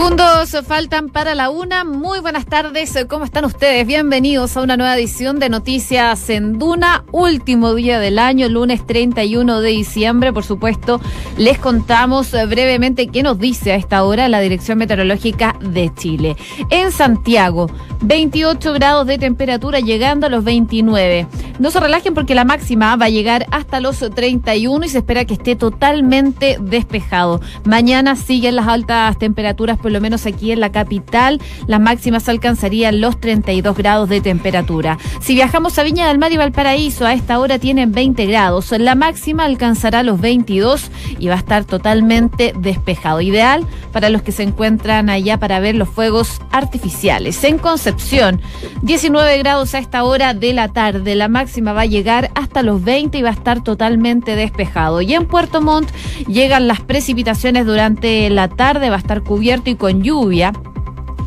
segundos faltan para la una. Muy buenas tardes. ¿Cómo están ustedes? Bienvenidos a una nueva edición de Noticias en Duna. Último día del año, lunes 31 de diciembre. Por supuesto, les contamos brevemente qué nos dice a esta hora la Dirección Meteorológica de Chile. En Santiago, 28 grados de temperatura llegando a los 29. No se relajen porque la máxima va a llegar hasta los 31 y se espera que esté totalmente despejado. Mañana siguen las altas temperaturas por lo menos aquí en la capital, las máximas alcanzarían los 32 grados de temperatura. Si viajamos a Viña del Mar y Valparaíso, a esta hora tienen 20 grados. La máxima alcanzará los 22 y va a estar totalmente despejado. Ideal para los que se encuentran allá para ver los fuegos artificiales. En Concepción, 19 grados a esta hora de la tarde. La máxima va a llegar hasta los 20 y va a estar totalmente despejado. Y en Puerto Montt llegan las precipitaciones durante la tarde, va a estar cubierto y con lluvia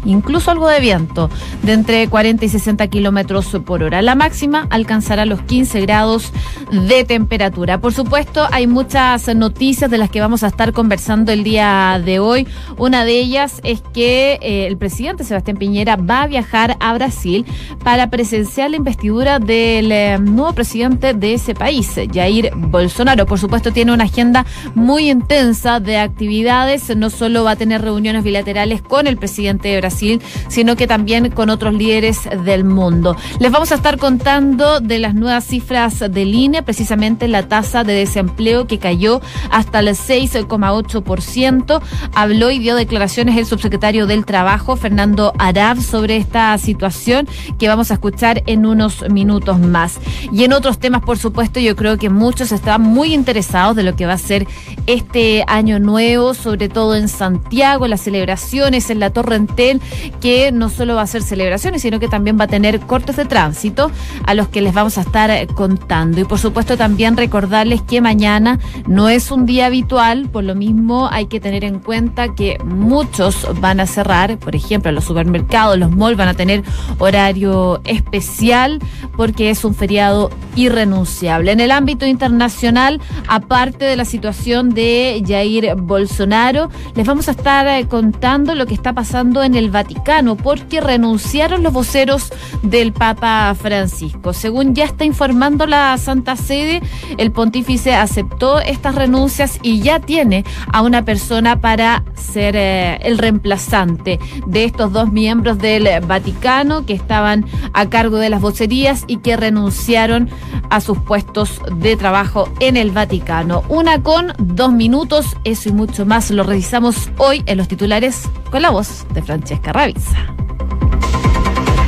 incluso algo de viento, de entre 40 y 60 kilómetros por hora. La máxima alcanzará los 15 grados de temperatura. Por supuesto, hay muchas noticias de las que vamos a estar conversando el día de hoy. Una de ellas es que eh, el presidente Sebastián Piñera va a viajar a Brasil para presenciar la investidura del eh, nuevo presidente de ese país, Jair Bolsonaro. Por supuesto, tiene una agenda muy intensa de actividades. No solo va a tener reuniones bilaterales con el presidente de Brasil, sino que también con otros líderes del mundo. Les vamos a estar contando de las nuevas cifras del INE, precisamente la tasa de desempleo que cayó hasta el 6,8%. Habló y dio declaraciones el subsecretario del Trabajo, Fernando Arab, sobre esta situación que vamos a escuchar en unos minutos más. Y en otros temas, por supuesto, yo creo que muchos están muy interesados de lo que va a ser este año nuevo, sobre todo en Santiago, las celebraciones en la Torrentel que no solo va a ser celebraciones, sino que también va a tener cortes de tránsito a los que les vamos a estar eh, contando. Y por supuesto también recordarles que mañana no es un día habitual, por lo mismo hay que tener en cuenta que muchos van a cerrar, por ejemplo, los supermercados, los malls van a tener horario especial porque es un feriado irrenunciable. En el ámbito internacional, aparte de la situación de Jair Bolsonaro, les vamos a estar eh, contando lo que está pasando en el Vaticano porque renunciaron los voceros del Papa Francisco. Según ya está informando la Santa Sede, el pontífice aceptó estas renuncias y ya tiene a una persona para ser eh, el reemplazante de estos dos miembros del Vaticano que estaban a cargo de las vocerías y que renunciaron a sus puestos de trabajo en el Vaticano. Una con dos minutos, eso y mucho más lo revisamos hoy en los titulares con la voz de Francesca.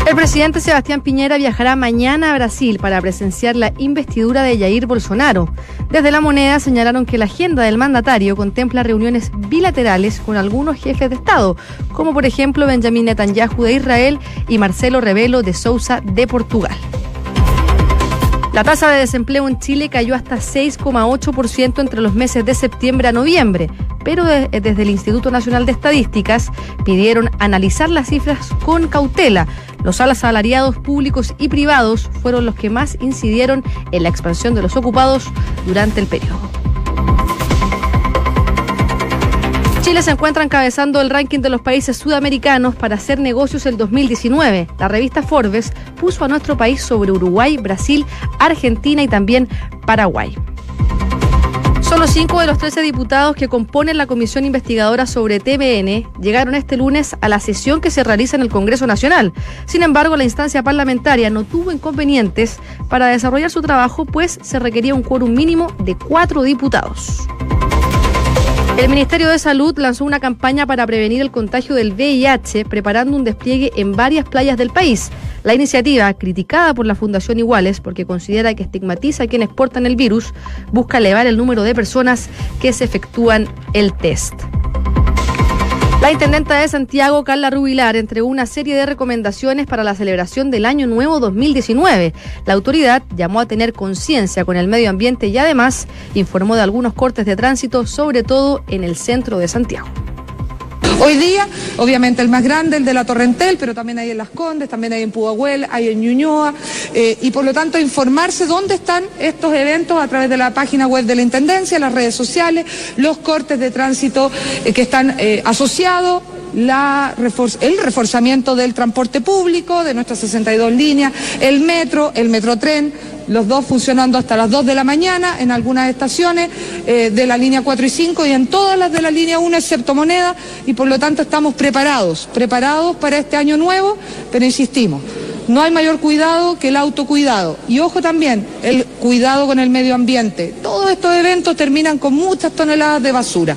El presidente Sebastián Piñera viajará mañana a Brasil para presenciar la investidura de Jair Bolsonaro. Desde la moneda señalaron que la agenda del mandatario contempla reuniones bilaterales con algunos jefes de Estado, como por ejemplo Benjamin Netanyahu de Israel y Marcelo Rebelo de Sousa de Portugal. La tasa de desempleo en Chile cayó hasta 6,8% entre los meses de septiembre a noviembre, pero desde el Instituto Nacional de Estadísticas pidieron analizar las cifras con cautela. Los asalariados públicos y privados fueron los que más incidieron en la expansión de los ocupados durante el periodo. Se encuentra encabezando el ranking de los países sudamericanos para hacer negocios el 2019. La revista Forbes puso a nuestro país sobre Uruguay, Brasil, Argentina y también Paraguay. Solo cinco de los 13 diputados que componen la comisión investigadora sobre TVN llegaron este lunes a la sesión que se realiza en el Congreso Nacional. Sin embargo, la instancia parlamentaria no tuvo inconvenientes para desarrollar su trabajo, pues se requería un quórum mínimo de cuatro diputados. El Ministerio de Salud lanzó una campaña para prevenir el contagio del VIH, preparando un despliegue en varias playas del país. La iniciativa, criticada por la Fundación Iguales porque considera que estigmatiza a quienes portan el virus, busca elevar el número de personas que se efectúan el test. La intendenta de Santiago, Carla Rubilar, entregó una serie de recomendaciones para la celebración del Año Nuevo 2019. La autoridad llamó a tener conciencia con el medio ambiente y además informó de algunos cortes de tránsito, sobre todo en el centro de Santiago. Hoy día, obviamente el más grande, el de la Torrentel, pero también hay en Las Condes, también hay en Pudahuel, hay en Ñuñoa, eh, y por lo tanto informarse dónde están estos eventos a través de la página web de la Intendencia, las redes sociales, los cortes de tránsito eh, que están eh, asociados el reforzamiento del transporte público, de nuestras 62 líneas, el metro, el metrotren, los dos funcionando hasta las 2 de la mañana en algunas estaciones eh, de la línea 4 y 5 y en todas las de la línea 1 excepto moneda y por lo tanto estamos preparados, preparados para este año nuevo, pero insistimos. No hay mayor cuidado que el autocuidado. Y ojo también, el cuidado con el medio ambiente. Todos estos eventos terminan con muchas toneladas de basura.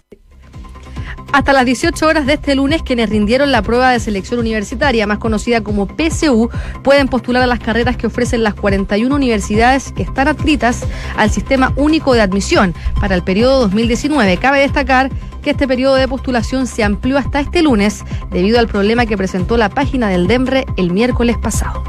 Hasta las 18 horas de este lunes, quienes rindieron la prueba de selección universitaria, más conocida como PSU, pueden postular a las carreras que ofrecen las 41 universidades que están adscritas al Sistema Único de Admisión para el periodo 2019. Cabe destacar que este periodo de postulación se amplió hasta este lunes debido al problema que presentó la página del DEMRE el miércoles pasado.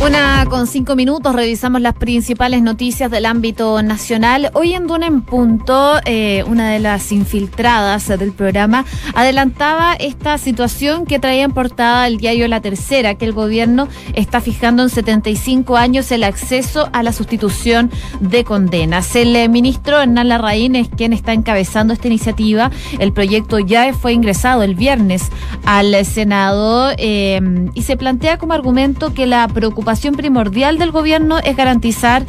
Una con cinco minutos, revisamos las principales noticias del ámbito nacional. Hoy en Duna en Punto, eh, una de las infiltradas del programa adelantaba esta situación que traía en portada el diario La Tercera, que el gobierno está fijando en 75 años el acceso a la sustitución de condenas. El eh, ministro Hernán Larraín es quien está encabezando esta iniciativa. El proyecto ya fue ingresado el viernes al Senado eh, y se plantea como argumento que la preocupación preocupación primordial del gobierno es garantizar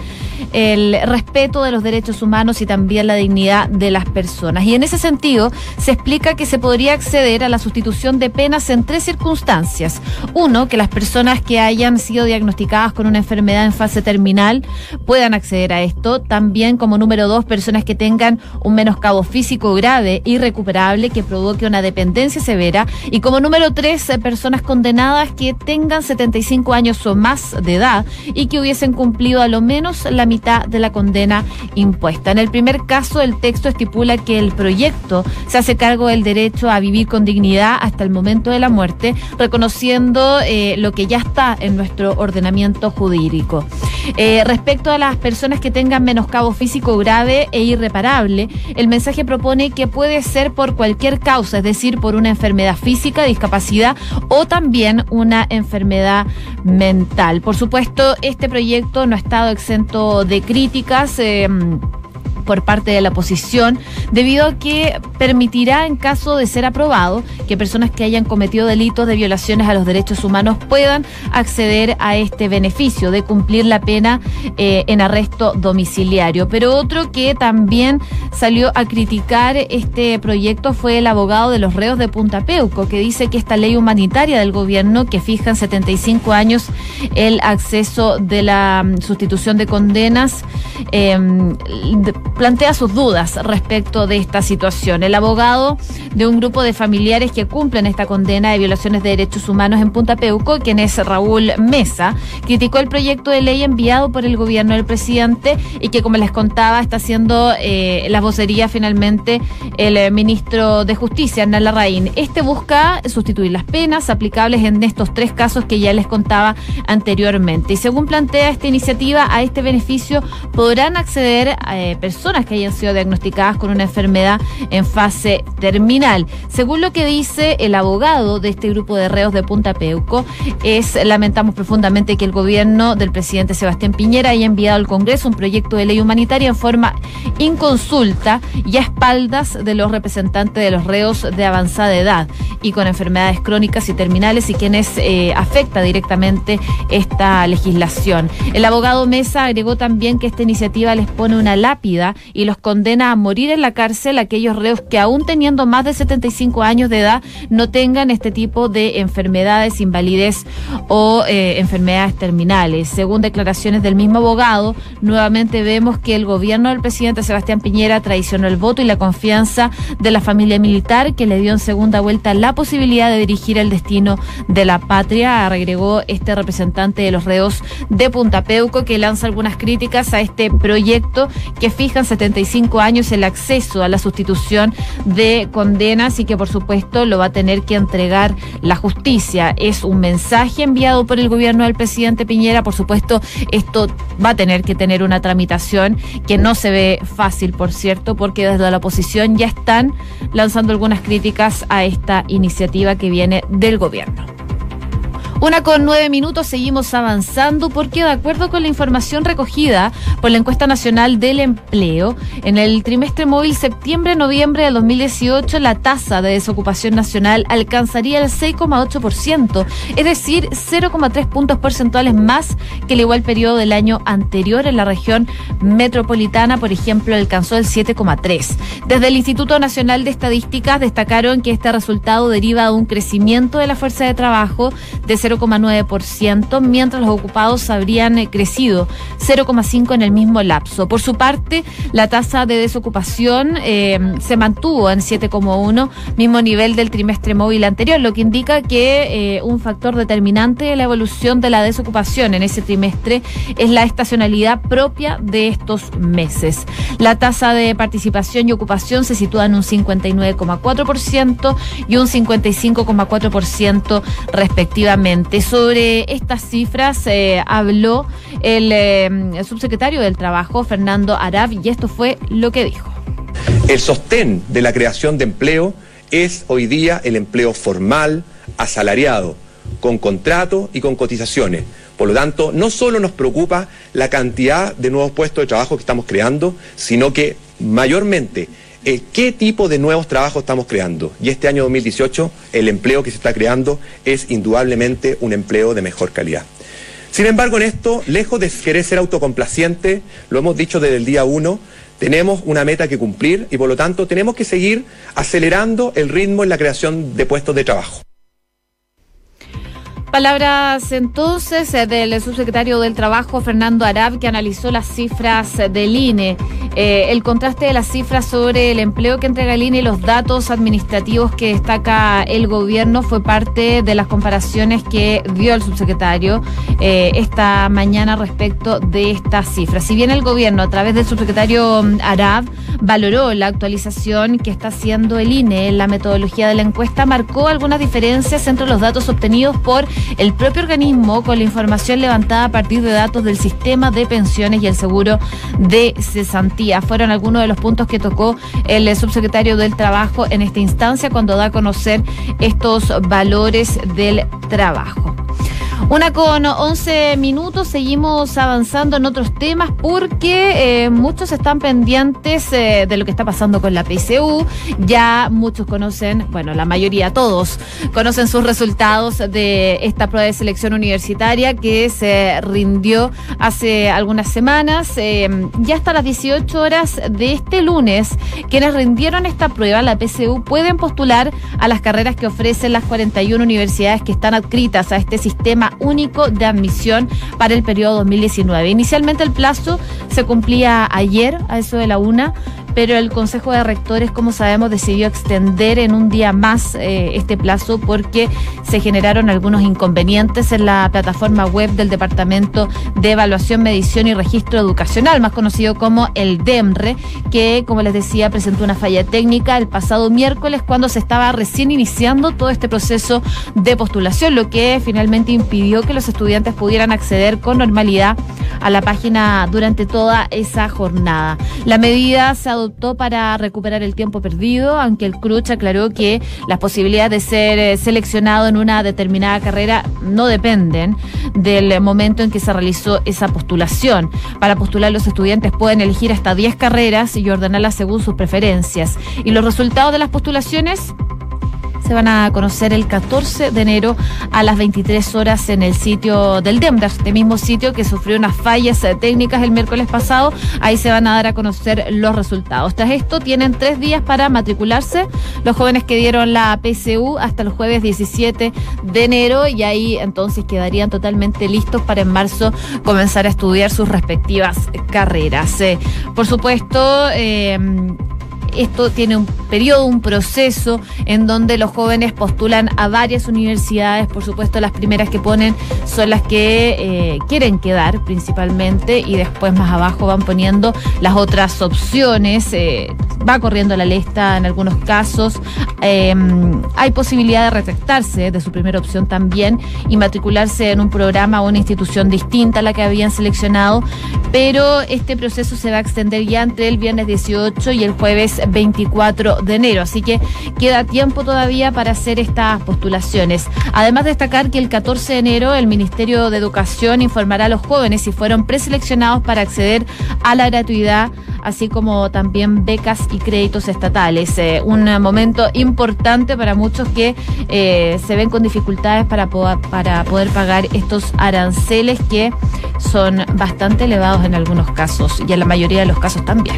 el respeto de los derechos humanos y también la dignidad de las personas. Y en ese sentido, se explica que se podría acceder a la sustitución de penas en tres circunstancias. Uno, que las personas que hayan sido diagnosticadas con una enfermedad en fase terminal puedan acceder a esto. También, como número dos, personas que tengan un menoscabo físico grave, irrecuperable, que provoque una dependencia severa. Y como número tres, personas condenadas que tengan 75 años o más de edad y que hubiesen cumplido a lo menos la mitad de la condena impuesta. En el primer caso, el texto estipula que el proyecto se hace cargo del derecho a vivir con dignidad hasta el momento de la muerte, reconociendo eh, lo que ya está en nuestro ordenamiento jurídico. Eh, respecto a las personas que tengan menoscabo físico grave e irreparable, el mensaje propone que puede ser por cualquier causa, es decir, por una enfermedad física, discapacidad o también una enfermedad mental. Por supuesto, este proyecto no ha estado exento de críticas. Eh, por parte de la oposición, debido a que permitirá, en caso de ser aprobado, que personas que hayan cometido delitos de violaciones a los derechos humanos puedan acceder a este beneficio de cumplir la pena eh, en arresto domiciliario. Pero otro que también salió a criticar este proyecto fue el abogado de los reos de Punta Peuco, que dice que esta ley humanitaria del gobierno que fija en 75 años el acceso de la mm, sustitución de condenas eh, plantea sus dudas respecto de esta situación. El abogado de un grupo de familiares que cumplen esta condena de violaciones de derechos humanos en Punta Peuco, quien es Raúl Mesa, criticó el proyecto de ley enviado por el gobierno del presidente y que, como les contaba, está haciendo eh, la vocería finalmente el eh, ministro de Justicia, Hernán Larraín. Este busca sustituir las penas aplicables en estos tres casos que ya les contaba anteriormente. Y según plantea esta iniciativa, a este beneficio podrán acceder eh, personas que hayan sido diagnosticadas con una enfermedad en fase terminal. Según lo que dice el abogado de este grupo de reos de Punta Peuco, es lamentamos profundamente que el gobierno del presidente Sebastián Piñera haya enviado al Congreso un proyecto de ley humanitaria en forma inconsulta y a espaldas de los representantes de los reos de avanzada edad y con enfermedades crónicas y terminales y quienes eh, afecta directamente esta legislación. El abogado Mesa agregó también que esta iniciativa les pone una lápida y los condena a morir en la cárcel aquellos reos que aún teniendo más de 75 años de edad no tengan este tipo de enfermedades, invalidez o eh, enfermedades terminales. Según declaraciones del mismo abogado, nuevamente vemos que el gobierno del presidente Sebastián Piñera traicionó el voto y la confianza de la familia militar que le dio en segunda vuelta la posibilidad de dirigir el destino de la patria, agregó este representante de los reos de Punta Peuco que lanza algunas críticas a este proyecto que fijan 75 años el acceso a la sustitución de condenas y que por supuesto lo va a tener que entregar la justicia. Es un mensaje enviado por el gobierno del presidente Piñera. Por supuesto, esto va a tener que tener una tramitación que no se ve fácil, por cierto, porque desde la oposición ya están lanzando algunas críticas a esta iniciativa que viene del gobierno. Una con nueve minutos, seguimos avanzando porque de acuerdo con la información recogida por la encuesta nacional del empleo, en el trimestre móvil septiembre-noviembre del 2018 la tasa de desocupación nacional alcanzaría el 6,8%, es decir, 0,3 puntos porcentuales más que el igual periodo del año anterior en la región metropolitana, por ejemplo, alcanzó el 7,3. Desde el Instituto Nacional de Estadísticas destacaron que este resultado deriva de un crecimiento de la fuerza de trabajo de 0,9%, mientras los ocupados habrían eh, crecido 0,5% en el mismo lapso. Por su parte, la tasa de desocupación eh, se mantuvo en 7,1%, mismo nivel del trimestre móvil anterior, lo que indica que eh, un factor determinante de la evolución de la desocupación en ese trimestre es la estacionalidad propia de estos meses. La tasa de participación y ocupación se sitúa en un 59,4% y un 55,4% respectivamente. Sobre estas cifras eh, habló eh, el, subsecretario del Trabajo, Fernando Arab, y esto fue lo que dijo. El sostén de la creación de empleo es hoy día el empleo formal, asalariado, con contrato y con cotizaciones. Por lo tanto, no solo nos preocupa la cantidad de nuevos puestos de trabajo que estamos creando, sino que mayormente eh, qué tipo de nuevos trabajos estamos creando. Y este año 2018 el empleo que se está creando es indudablemente un empleo de mejor calidad. Sin embargo, en esto, lejos de querer ser autocomplaciente, lo hemos dicho desde el día uno, tenemos una meta que cumplir y por lo tanto tenemos que seguir acelerando el ritmo en la creación de puestos de trabajo. Palabras entonces eh, del subsecretario del Trabajo, Fernando Arab, que analizó las cifras del INE. Eh, el contraste de las cifras sobre el empleo que entrega el INE y los datos administrativos que destaca el gobierno fue parte de las comparaciones que dio el subsecretario eh, esta mañana respecto de estas cifras. Si bien el gobierno, a través del subsecretario Arab, valoró la actualización que está haciendo el INE la metodología de la encuesta, marcó algunas diferencias entre los datos obtenidos por el propio organismo con la información levantada a partir de datos del sistema de pensiones y el seguro de cesantía. Fueron algunos de los puntos que tocó el subsecretario del Trabajo en esta instancia cuando da a conocer estos valores del trabajo. Una con 11 minutos, seguimos avanzando en otros temas porque eh, muchos están pendientes eh, de lo que está pasando con la PCU. Ya muchos conocen, bueno, la mayoría, todos, conocen sus resultados de esta prueba de selección universitaria que se rindió hace algunas semanas. Eh, ya hasta las 18 horas de este lunes, quienes rindieron esta prueba, la PCU, pueden postular a las carreras que ofrecen las 41 universidades que están adscritas a este sistema único de admisión para el periodo 2019. Inicialmente el plazo se cumplía ayer, a eso de la una, pero el Consejo de Rectores, como sabemos, decidió extender en un día más eh, este plazo porque se generaron algunos inconvenientes en la plataforma web del Departamento de Evaluación, Medición y Registro Educacional, más conocido como el DEMRE, que, como les decía, presentó una falla técnica el pasado miércoles cuando se estaba recién iniciando todo este proceso de postulación, lo que finalmente impidió que los estudiantes pudieran acceder con normalidad a la página durante toda esa jornada. La medida se para recuperar el tiempo perdido, aunque el CRUCH aclaró que las posibilidades de ser eh, seleccionado en una determinada carrera no dependen del momento en que se realizó esa postulación. Para postular los estudiantes pueden elegir hasta 10 carreras y ordenarlas según sus preferencias. Y los resultados de las postulaciones se van a conocer el 14 de enero a las 23 horas en el sitio del DEMDAS, este mismo sitio que sufrió unas fallas eh, técnicas el miércoles pasado. Ahí se van a dar a conocer los resultados. Tras esto, tienen tres días para matricularse los jóvenes que dieron la PSU hasta el jueves 17 de enero y ahí entonces quedarían totalmente listos para en marzo comenzar a estudiar sus respectivas carreras. Eh, por supuesto, eh, esto tiene un periodo, un proceso en donde los jóvenes postulan a varias universidades. Por supuesto, las primeras que ponen son las que eh, quieren quedar principalmente y después más abajo van poniendo las otras opciones. Eh, va corriendo la lista en algunos casos. Em, hay posibilidad de retractarse de su primera opción también y matricularse en un programa o una institución distinta a la que habían seleccionado, pero este proceso se va a extender ya entre el viernes 18 y el jueves 24 de enero, así que queda tiempo todavía para hacer estas postulaciones. Además destacar que el 14 de enero el Ministerio de Educación informará a los jóvenes si fueron preseleccionados para acceder a la gratuidad así como también becas y créditos estatales. Eh, un momento importante para muchos que eh, se ven con dificultades para para poder pagar estos aranceles que son bastante elevados en algunos casos y en la mayoría de los casos también.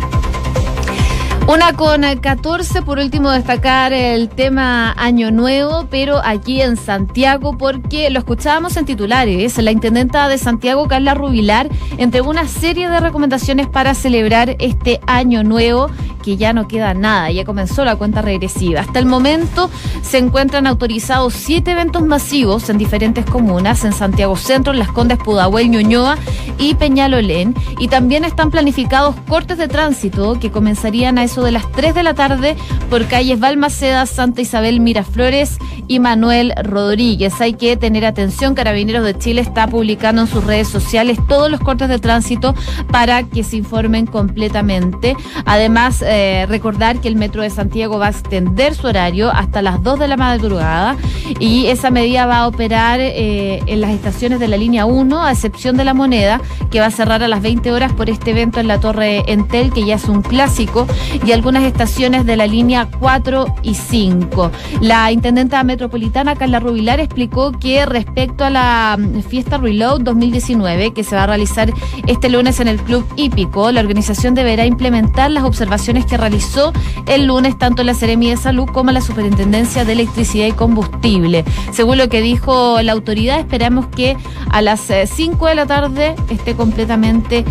Una con 14, por último destacar el tema Año Nuevo, pero aquí en Santiago, porque lo escuchábamos en titulares. La intendenta de Santiago, Carla Rubilar, entregó una serie de recomendaciones para celebrar este Año Nuevo, que ya no queda nada, ya comenzó la cuenta regresiva. Hasta el momento se encuentran autorizados siete eventos masivos en diferentes comunas, en Santiago Centro, en Las Condes, Pudahuel, Ñuñoa y Peñalolén. Y también están planificados cortes de tránsito que comenzarían a eso de las 3 de la tarde por calles Balmaceda, Santa Isabel, Miraflores y Manuel Rodríguez. Hay que tener atención, Carabineros de Chile está publicando en sus redes sociales todos los cortes de tránsito para que se informen completamente. Además, eh, recordar que el Metro de Santiago va a extender su horario hasta las 2 de la madrugada y esa medida va a operar eh, en las estaciones de la línea 1, a excepción de la moneda, que va a cerrar a las 20 horas por este evento en la Torre Entel, que ya es un clásico y algunas estaciones de la línea 4 y 5. La intendenta metropolitana Carla Rubilar explicó que respecto a la mm, fiesta Reload 2019 que se va a realizar este lunes en el Club Hípico, la organización deberá implementar las observaciones que realizó el lunes tanto la Seremi de Salud como la Superintendencia de Electricidad y Combustible. Según lo que dijo la autoridad, esperamos que a las 5 eh, de la tarde esté completamente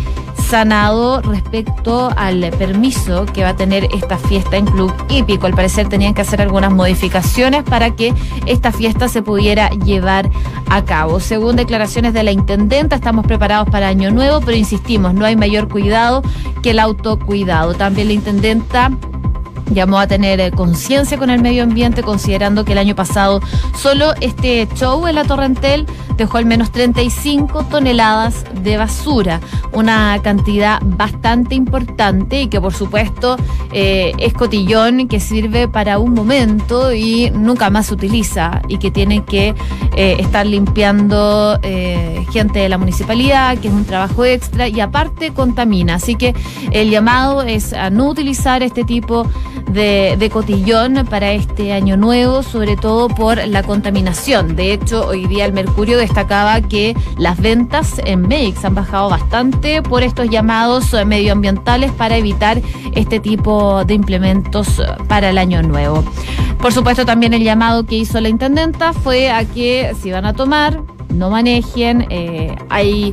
sanado respecto al permiso que va a tener esta fiesta en Club Hípico. Al parecer tenían que hacer algunas modificaciones para que esta fiesta se pudiera llevar a cabo. Según declaraciones de la intendenta, estamos preparados para Año Nuevo, pero insistimos, no hay mayor cuidado que el autocuidado. También la intendenta llamó a tener eh, conciencia con el medio ambiente, considerando que el año pasado solo este show en la Torrentel dejó al menos 35 toneladas de basura, una cantidad bastante importante y que por supuesto eh, es cotillón que sirve para un momento y nunca más se utiliza y que tiene que eh, estar limpiando gente de la municipalidad, que es un trabajo extra y aparte contamina. Así que el llamado es a no utilizar este tipo de, cotillón para este año nuevo, sobre todo por la contaminación. De hecho, hoy día el Mercurio destacaba que las ventas en Meix han bajado bastante por estos llamados medioambientales para evitar este tipo de implementos para el año nuevo. Por supuesto, también el llamado que hizo la intendenta fue a que si van a tomar, no manejen. Eh, hay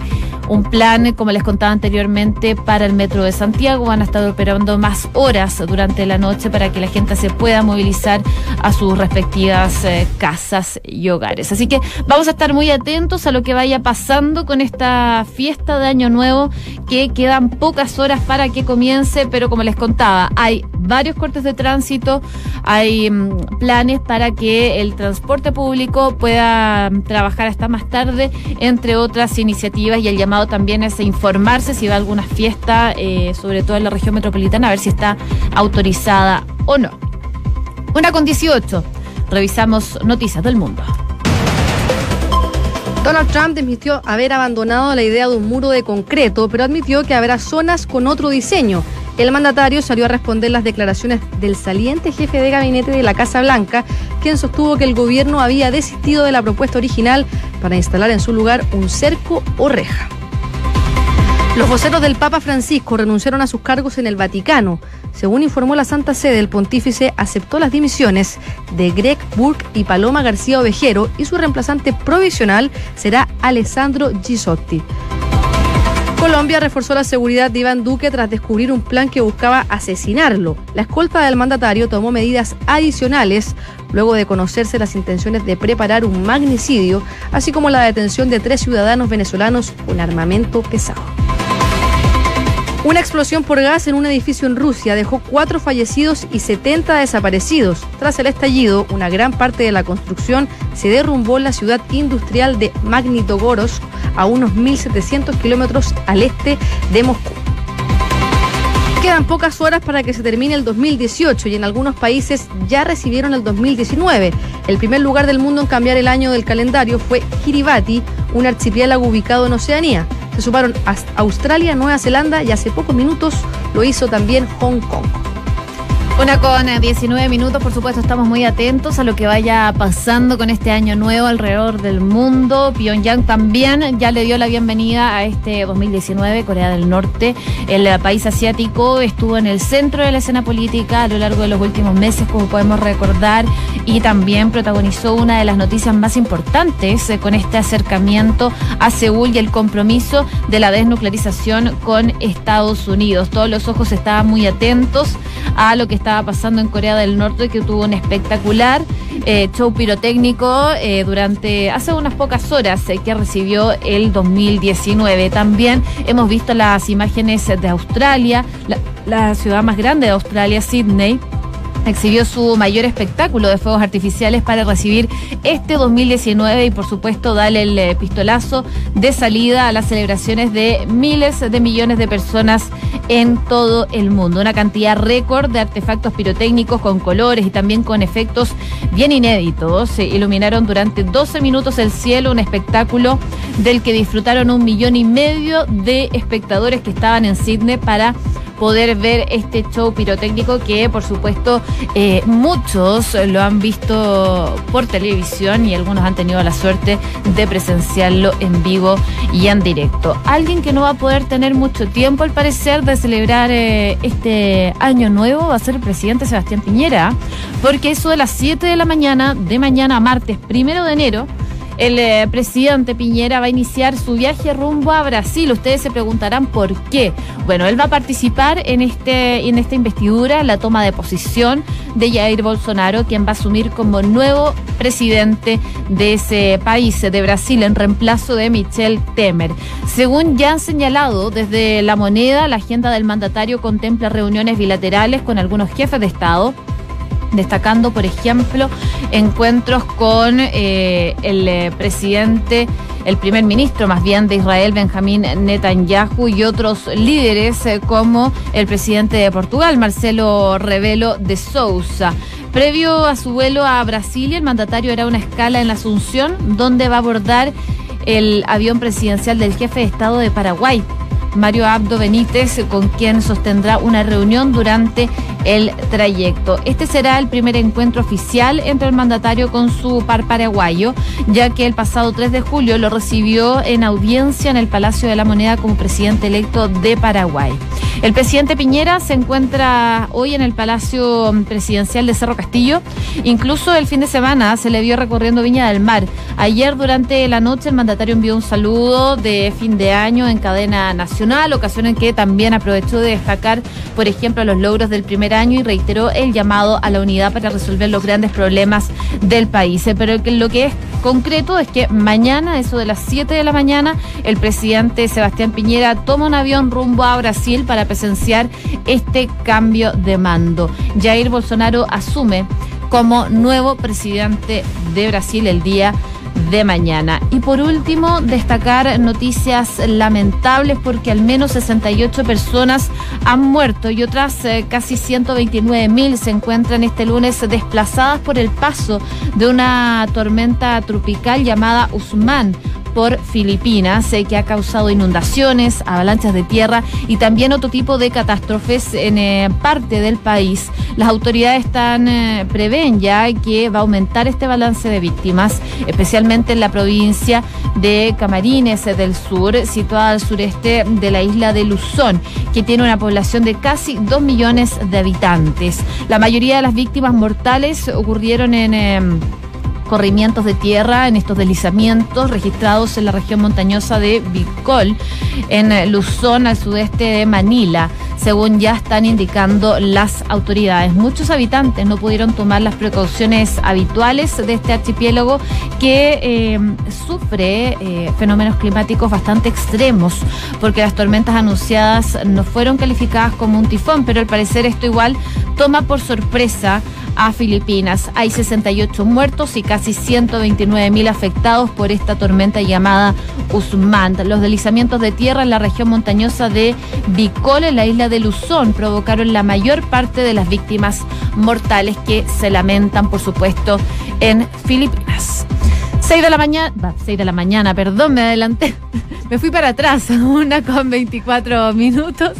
un plan, como les contaba anteriormente, para el Metro de Santiago. Van a estar operando más horas durante la noche para que la gente se pueda movilizar a sus respectivas eh, casas y hogares. Así que vamos a estar muy atentos a lo que vaya pasando con esta fiesta de Año Nuevo, que quedan pocas horas para que comience, pero como les contaba, hay varios cortes de tránsito, hay mm, planes para que el transporte público pueda mm, trabajar hasta más tarde, entre otras iniciativas, y el llamado también es informarse si va a alguna fiesta, eh, sobre todo en la región metropolitana, a ver si está autorizada o no. Una con 18. Revisamos noticias del mundo. Donald Trump desmintió haber abandonado la idea de un muro de concreto, pero admitió que habrá zonas con otro diseño. El mandatario salió a responder las declaraciones del saliente jefe de gabinete de la Casa Blanca, quien sostuvo que el gobierno había desistido de la propuesta original para instalar en su lugar un cerco o reja. Los voceros del Papa Francisco renunciaron a sus cargos en el Vaticano. Según informó la Santa Sede, el pontífice aceptó las dimisiones de Greg Burke y Paloma García Ovejero y su reemplazante provisional será Alessandro Gisotti. Colombia reforzó la seguridad de Iván Duque tras descubrir un plan que buscaba asesinarlo. La escolta del mandatario tomó medidas adicionales luego de conocerse las intenciones de preparar un magnicidio, así como la detención de tres ciudadanos venezolanos con armamento pesado. Una explosión por gas en un edificio en Rusia dejó cuatro fallecidos y 70 desaparecidos. Tras el estallido, una gran parte de la construcción se derrumbó en la ciudad industrial de Magnitogorsk, a unos 1.700 kilómetros al este de Moscú. Quedan pocas horas para que se termine el 2018 y en algunos países ya recibieron el 2019. El primer lugar del mundo en cambiar el año del calendario fue Kiribati, un archipiélago ubicado en Oceanía. Se sumaron a Australia, Nueva Zelanda y hace pocos minutos lo hizo también Hong Kong. Una con 19 eh, minutos, por supuesto, estamos muy atentos a lo que vaya pasando con este año nuevo alrededor del mundo. Pyongyang también ya le dio la bienvenida a este 2019, Corea del Norte. El eh, país asiático estuvo en el centro de la escena política a lo largo de los últimos meses, como podemos recordar, y también protagonizó una de las noticias más importantes eh, con este acercamiento a Seúl y el compromiso de la desnuclearización con Estados Unidos. Todos los ojos estaban muy atentos a lo que está estaba pasando en Corea del Norte, que tuvo un espectacular eh, show pirotécnico eh, durante hace unas pocas horas eh, que recibió el 2019. También hemos visto las imágenes de Australia, la ciudad más grande de Australia, Sydney exhibió su mayor espectáculo de fuegos artificiales para recibir este 2019 y por supuesto darle el eh, pistolazo de salida a las celebraciones de miles de millones de personas en todo el mundo. Una cantidad récord de artefactos pirotécnicos con colores y también con efectos bien inéditos. Se iluminaron durante 12 minutos el cielo, un espectáculo del que disfrutaron un millón y medio de espectadores que estaban en Sydney para poder ver este show pirotécnico que por supuesto eh, muchos lo han visto por televisión y algunos han tenido la suerte de presenciarlo en vivo y en directo. Alguien que no va a poder tener mucho tiempo al parecer de celebrar eh, este año nuevo va a ser el presidente Sebastián Piñera, porque eso de las 7 de la mañana, de mañana martes primero de enero, el eh, presidente Piñera va a iniciar su viaje rumbo a Brasil. Ustedes se preguntarán por qué. Bueno, él va a participar en, este, en esta investidura, la toma de posición de Jair Bolsonaro, quien va a asumir como nuevo presidente de ese país, de Brasil, en reemplazo de Michel Temer. Según ya han señalado desde la moneda, la agenda del mandatario contempla reuniones bilaterales con algunos jefes de Estado destacando, por ejemplo, encuentros con eh, el eh, presidente, el primer ministro más bien de Israel, Benjamín Netanyahu, y otros líderes eh, como el presidente de Portugal, Marcelo Rebelo de Sousa. Previo a su vuelo a Brasilia, el mandatario era una escala en la Asunción, donde va a abordar el avión presidencial del jefe de Estado de Paraguay, Mario Abdo Benítez, con quien sostendrá una reunión durante el trayecto. Este será el primer encuentro oficial entre el mandatario con su par paraguayo, ya que el pasado 3 de julio lo recibió en audiencia en el Palacio de la Moneda como presidente electo de Paraguay. El presidente Piñera se encuentra hoy en el Palacio Presidencial de Cerro Castillo. Incluso el fin de semana se le vio recorriendo Viña del Mar. Ayer durante la noche el mandatario envió un saludo de fin de año en cadena nacional, ocasión en que también aprovechó de destacar, por ejemplo, los logros del primer año y reiteró el llamado a la unidad para resolver los grandes problemas del país. Pero lo que es concreto es que mañana, eso de las 7 de la mañana, el presidente Sebastián Piñera toma un avión rumbo a Brasil para presenciar este cambio de mando. Jair Bolsonaro asume como nuevo presidente de Brasil el día de mañana. Y por último, destacar noticias lamentables porque al menos 68 personas han muerto y otras eh, casi 129 mil se encuentran este lunes desplazadas por el paso de una tormenta tropical llamada Usman por Filipinas, eh, que ha causado inundaciones, avalanchas de tierra y también otro tipo de catástrofes en eh, parte del país. Las autoridades están eh, prevén ya que va a aumentar este balance de víctimas, especialmente en la provincia de Camarines del Sur, situada al sureste de la isla de Luzón, que tiene una población de casi 2 millones de habitantes. La mayoría de las víctimas mortales ocurrieron en em, corrimientos de tierra en estos deslizamientos registrados en la región montañosa de Bicol, en Luzón, al sudeste de Manila. según ya están indicando las autoridades. Muchos habitantes no pudieron tomar las precauciones habituales de este archipiélago que eh, sufre eh, fenómenos climáticos bastante extremos, porque las tormentas anunciadas no fueron calificadas como un tifón, pero al parecer esto igual toma por sorpresa a Filipinas. Hay 68 muertos y casi 129 mil afectados por esta tormenta llamada Usman. Los deslizamientos de tierra en la región montañosa de Bicol, en la isla de Luzón, provocaron la mayor parte de las víctimas mortales que se lamentan, por supuesto, en Filipinas. 6 de la mañana, 6 de la mañana, perdón, me adelanté. Me fui para atrás, una con 24 minutos.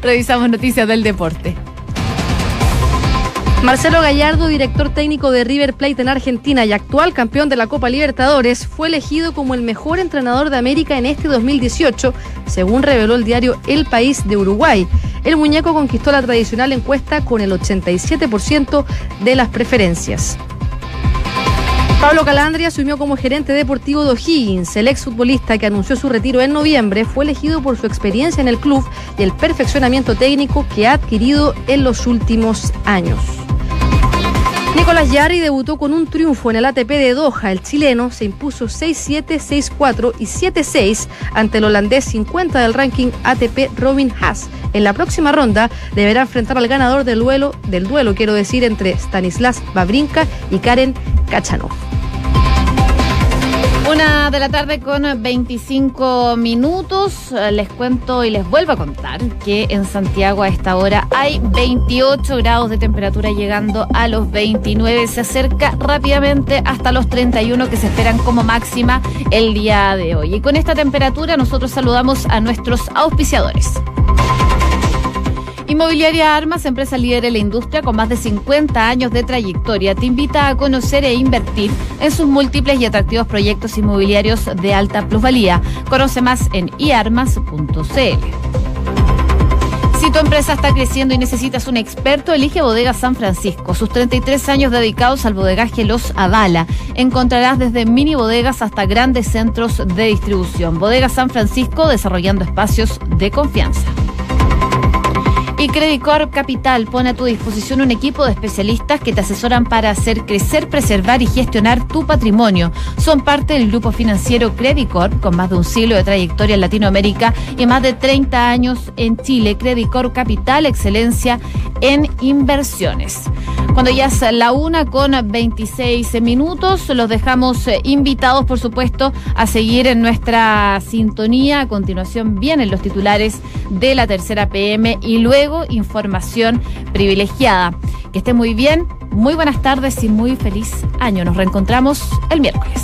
Revisamos noticias del deporte. Marcelo Gallardo, director técnico de River Plate en Argentina y actual campeón de la Copa Libertadores, fue elegido como el mejor entrenador de América en este 2018, según reveló el diario El País de Uruguay. El muñeco conquistó la tradicional encuesta con el 87% de las preferencias. Pablo Calandria asumió como gerente deportivo de O'Higgins. El exfutbolista que anunció su retiro en noviembre fue elegido por su experiencia en el club y el perfeccionamiento técnico que ha adquirido en los últimos años. Nicolás Yarri debutó con un triunfo en el ATP de Doha. El chileno se impuso 6-7, 6-4 y 7-6 ante el holandés 50 del ranking ATP Robin Haas. En la próxima ronda deberá enfrentar al ganador del duelo, del duelo quiero decir, entre Stanislas Babrinka y Karen Kachanov. De la tarde con 25 minutos. Les cuento y les vuelvo a contar que en Santiago a esta hora hay 28 grados de temperatura llegando a los 29. Se acerca rápidamente hasta los 31 que se esperan como máxima el día de hoy. Y con esta temperatura nosotros saludamos a nuestros auspiciadores. Inmobiliaria Armas, empresa líder en la industria con más de 50 años de trayectoria, te invita a conocer e invertir en sus múltiples y atractivos proyectos inmobiliarios de alta plusvalía. Conoce más en iarmas.cl. Si tu empresa está creciendo y necesitas un experto, elige Bodega San Francisco. Sus 33 años dedicados al bodegaje los avala. Encontrarás desde mini bodegas hasta grandes centros de distribución. Bodega San Francisco desarrollando espacios de confianza. Y Credit Corp Capital pone a tu disposición un equipo de especialistas que te asesoran para hacer crecer, preservar y gestionar tu patrimonio. Son parte del grupo financiero Credit Corp con más de un siglo de trayectoria en Latinoamérica y más de 30 años en Chile. Credit Corp Capital, excelencia en inversiones. Cuando ya es la una con 26 minutos, los dejamos eh, invitados, por supuesto, a seguir en nuestra sintonía. A continuación vienen los titulares de la tercera PM y luego información privilegiada. Que esté muy bien, muy buenas tardes y muy feliz año. Nos reencontramos el miércoles.